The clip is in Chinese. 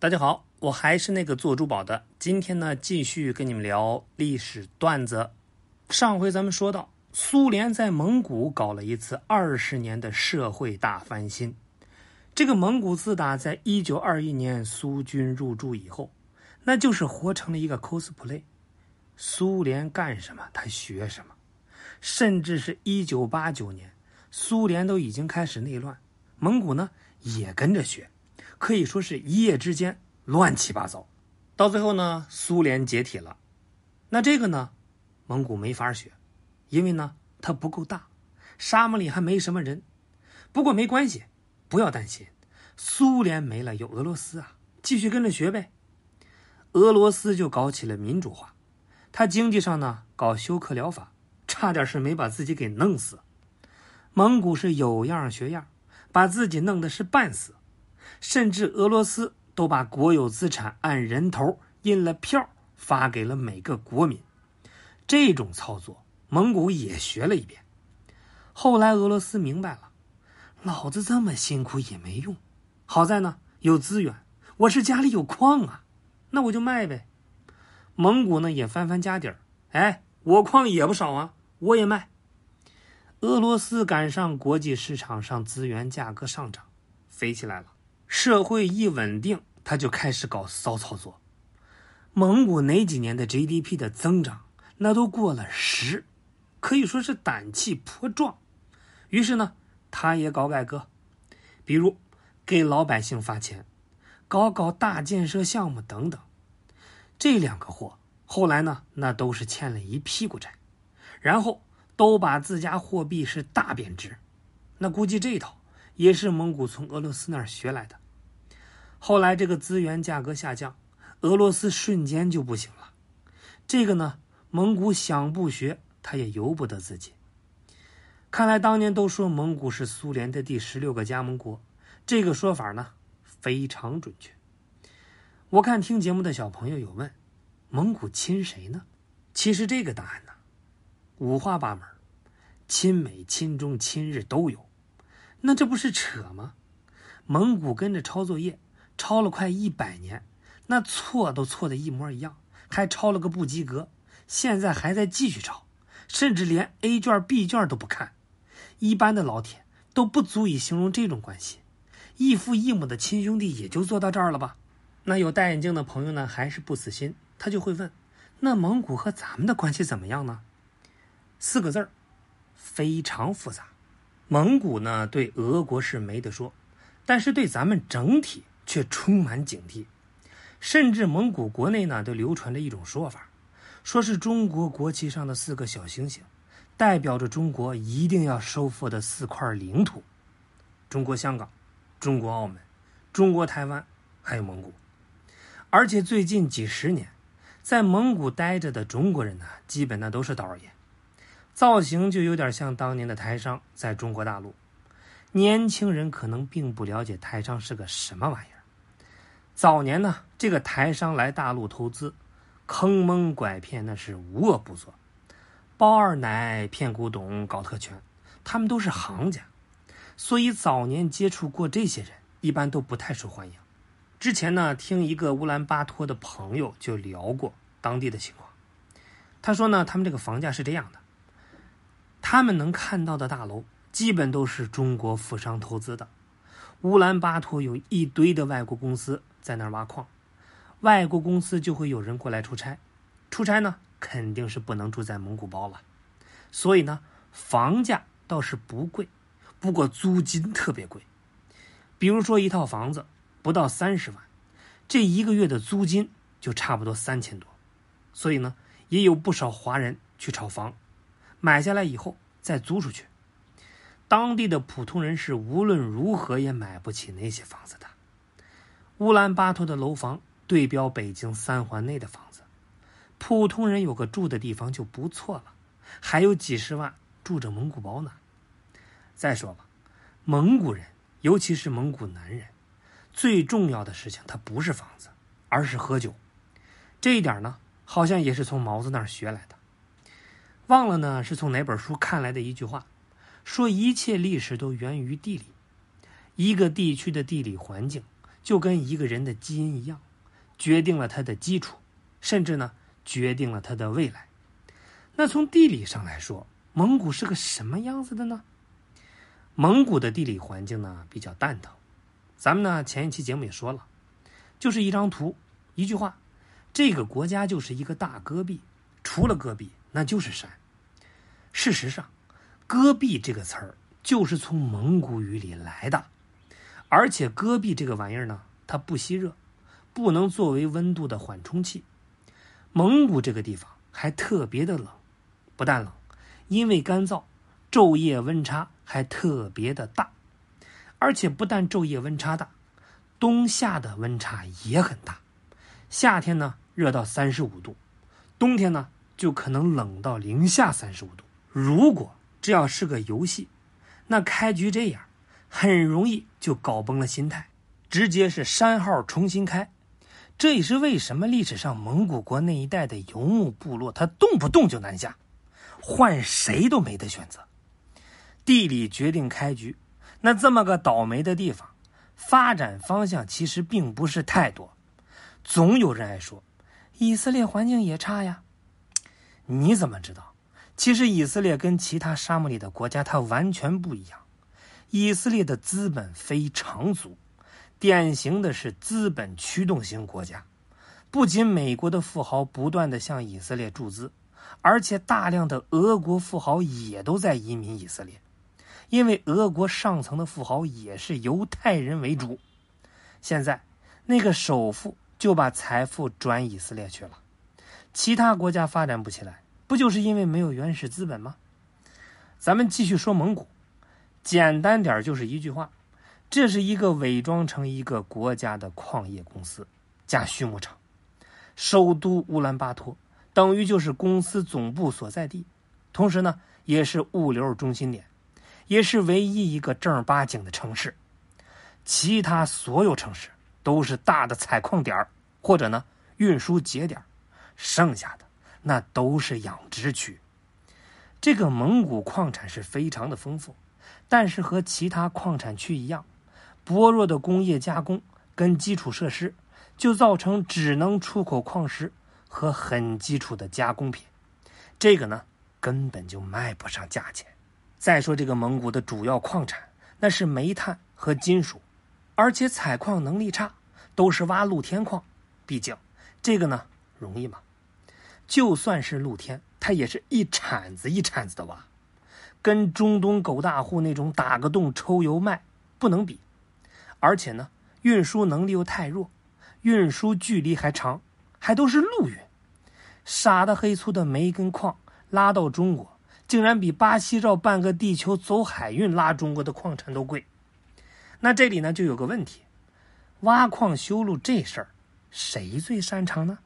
大家好，我还是那个做珠宝的。今天呢，继续跟你们聊历史段子。上回咱们说到，苏联在蒙古搞了一次二十年的社会大翻新。这个蒙古自打在一九二一年苏军入驻以后，那就是活成了一个 cosplay。苏联干什么，他学什么。甚至是一九八九年，苏联都已经开始内乱，蒙古呢也跟着学，可以说是一夜之间乱七八糟。到最后呢，苏联解体了。那这个呢，蒙古没法学，因为呢它不够大，沙漠里还没什么人。不过没关系，不要担心，苏联没了有俄罗斯啊，继续跟着学呗。俄罗斯就搞起了民主化，它经济上呢搞休克疗法。差点是没把自己给弄死。蒙古是有样学样，把自己弄的是半死，甚至俄罗斯都把国有资产按人头印了票发给了每个国民。这种操作，蒙古也学了一遍。后来俄罗斯明白了，老子这么辛苦也没用，好在呢有资源，我是家里有矿啊，那我就卖呗。蒙古呢也翻翻家底儿，哎，我矿也不少啊。我也卖。俄罗斯赶上国际市场上资源价格上涨，飞起来了。社会一稳定，他就开始搞骚操作。蒙古哪几年的 GDP 的增长，那都过了十，可以说是胆气颇壮。于是呢，他也搞改革，比如给老百姓发钱，搞搞大建设项目等等。这两个货后来呢，那都是欠了一屁股债。然后都把自家货币是大贬值，那估计这一套也是蒙古从俄罗斯那儿学来的。后来这个资源价格下降，俄罗斯瞬间就不行了。这个呢，蒙古想不学，他也由不得自己。看来当年都说蒙古是苏联的第十六个加盟国，这个说法呢非常准确。我看听节目的小朋友有问，蒙古亲谁呢？其实这个答案呢。五花八门，亲美、亲中、亲日都有，那这不是扯吗？蒙古跟着抄作业，抄了快一百年，那错都错的一模一样，还抄了个不及格，现在还在继续抄，甚至连 A 卷、B 卷都不看。一般的老铁都不足以形容这种关系，异父异母的亲兄弟也就做到这儿了吧？那有戴眼镜的朋友呢，还是不死心，他就会问：那蒙古和咱们的关系怎么样呢？四个字儿，非常复杂。蒙古呢，对俄国是没得说，但是对咱们整体却充满警惕。甚至蒙古国内呢，都流传着一种说法，说是中国国旗上的四个小星星，代表着中国一定要收复的四块领土：中国香港、中国澳门、中国台湾，还有蒙古。而且最近几十年，在蒙古待着的中国人呢，基本呢都是倒爷。造型就有点像当年的台商在中国大陆。年轻人可能并不了解台商是个什么玩意儿。早年呢，这个台商来大陆投资，坑蒙拐骗那是无恶不作，包二奶、骗古董、搞特权，他们都是行家。所以早年接触过这些人，一般都不太受欢迎。之前呢，听一个乌兰巴托的朋友就聊过当地的情况。他说呢，他们这个房价是这样的。他们能看到的大楼，基本都是中国富商投资的。乌兰巴托有一堆的外国公司在那儿挖矿，外国公司就会有人过来出差。出差呢，肯定是不能住在蒙古包了。所以呢，房价倒是不贵，不过租金特别贵。比如说一套房子不到三十万，这一个月的租金就差不多三千多。所以呢，也有不少华人去炒房。买下来以后再租出去，当地的普通人是无论如何也买不起那些房子的。乌兰巴托的楼房对标北京三环内的房子，普通人有个住的地方就不错了，还有几十万住着蒙古包呢。再说了，蒙古人尤其是蒙古男人，最重要的事情他不是房子，而是喝酒。这一点呢，好像也是从毛子那儿学来的。忘了呢，是从哪本书看来的一句话，说一切历史都源于地理，一个地区的地理环境就跟一个人的基因一样，决定了他的基础，甚至呢，决定了他的未来。那从地理上来说，蒙古是个什么样子的呢？蒙古的地理环境呢比较蛋疼，咱们呢前一期节目也说了，就是一张图，一句话，这个国家就是一个大戈壁，除了戈壁那就是山。事实上，戈壁这个词儿就是从蒙古语里来的，而且戈壁这个玩意儿呢，它不吸热，不能作为温度的缓冲器。蒙古这个地方还特别的冷，不但冷，因为干燥，昼夜温差。还特别的大，而且不但昼夜温差大，冬夏的温差也很大。夏天呢热到三十五度，冬天呢就可能冷到零下三十五度。如果这要是个游戏，那开局这样，很容易就搞崩了心态，直接是删号重新开。这也是为什么历史上蒙古国那一带的游牧部落，他动不动就南下，换谁都没得选择。地理决定开局，那这么个倒霉的地方，发展方向其实并不是太多。总有人爱说，以色列环境也差呀。你怎么知道？其实以色列跟其他沙漠里的国家它完全不一样。以色列的资本非常足，典型的是资本驱动型国家。不仅美国的富豪不断的向以色列注资，而且大量的俄国富豪也都在移民以色列。因为俄国上层的富豪也是犹太人为主，现在那个首富就把财富转以色列去了，其他国家发展不起来，不就是因为没有原始资本吗？咱们继续说蒙古，简单点就是一句话，这是一个伪装成一个国家的矿业公司加畜牧场，首都乌兰巴托等于就是公司总部所在地，同时呢也是物流中心点。也是唯一一个正儿八经的城市，其他所有城市都是大的采矿点或者呢运输节点剩下的那都是养殖区。这个蒙古矿产是非常的丰富，但是和其他矿产区一样，薄弱的工业加工跟基础设施，就造成只能出口矿石和很基础的加工品，这个呢根本就卖不上价钱。再说这个蒙古的主要矿产，那是煤炭和金属，而且采矿能力差，都是挖露天矿。毕竟这个呢容易吗？就算是露天，它也是一铲子一铲子的挖，跟中东狗大户那种打个洞抽油卖不能比。而且呢，运输能力又太弱，运输距离还长，还都是陆运。傻的黑粗的煤跟矿拉到中国。竟然比巴西绕半个地球走海运拉中国的矿产都贵，那这里呢就有个问题：挖矿修路这事儿，谁最擅长呢？